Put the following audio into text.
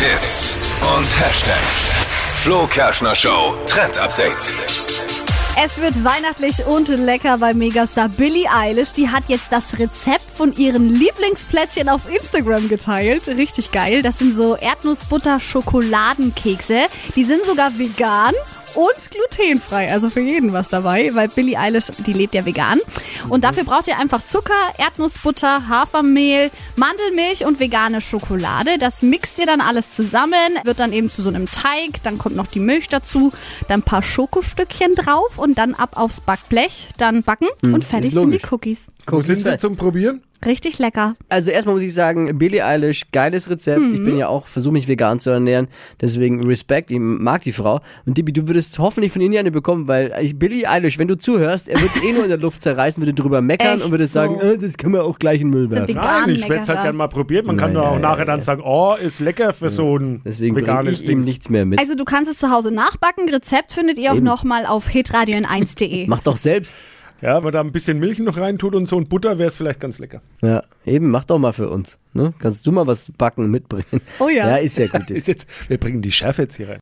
Hits und Hashtags. Flo Kerschner Show Trend Update. Es wird weihnachtlich und lecker bei Megastar Billie Eilish. Die hat jetzt das Rezept von ihren Lieblingsplätzchen auf Instagram geteilt. Richtig geil. Das sind so Erdnussbutter-Schokoladenkekse. Die sind sogar vegan und glutenfrei. Also für jeden was dabei, weil Billie Eilish, die lebt ja vegan. Und dafür braucht ihr einfach Zucker, Erdnussbutter, Hafermehl, Mandelmilch und vegane Schokolade. Das mixt ihr dann alles zusammen, wird dann eben zu so einem Teig. Dann kommt noch die Milch dazu, dann ein paar Schokostückchen drauf und dann ab aufs Backblech, dann backen und fertig sind die logisch. Wo sind sie zum Probieren? Richtig lecker. Also erstmal muss ich sagen, Billie Eilish, geiles Rezept. Ich bin ja auch, versuche mich vegan zu ernähren. Deswegen Respekt, ich mag die Frau. Und Dibi, du würdest hoffentlich von ihnen eine bekommen, weil ich- Billie Eilish, wenn du zuhörst, er wird eh nur in der Luft zerreißen, würde drüber meckern Echt und würde so? sagen, äh, das können wir auch gleich in Müll werfen. Nein, ich werde es halt gerne mal probiert. Man kann Ja, doch auch ja, nachher ja, dann ja. sagen, oh, ist lecker für so ein Deswegen veganes ich ihm Ding. nichts mehr mit. Also du kannst es zu Hause nachbacken. Rezept findet ihr auch nochmal auf hitradion1.de. Mach doch selbst. Ja, wenn man da ein bisschen Milch noch reintut und so und Butter, wäre es vielleicht ganz lecker. Ja, eben, mach doch mal für uns. Ne? Kannst du mal was backen und mitbringen? Oh ja. Ja, ist ja gut. Ist jetzt, wir bringen die Schärfe jetzt hier rein.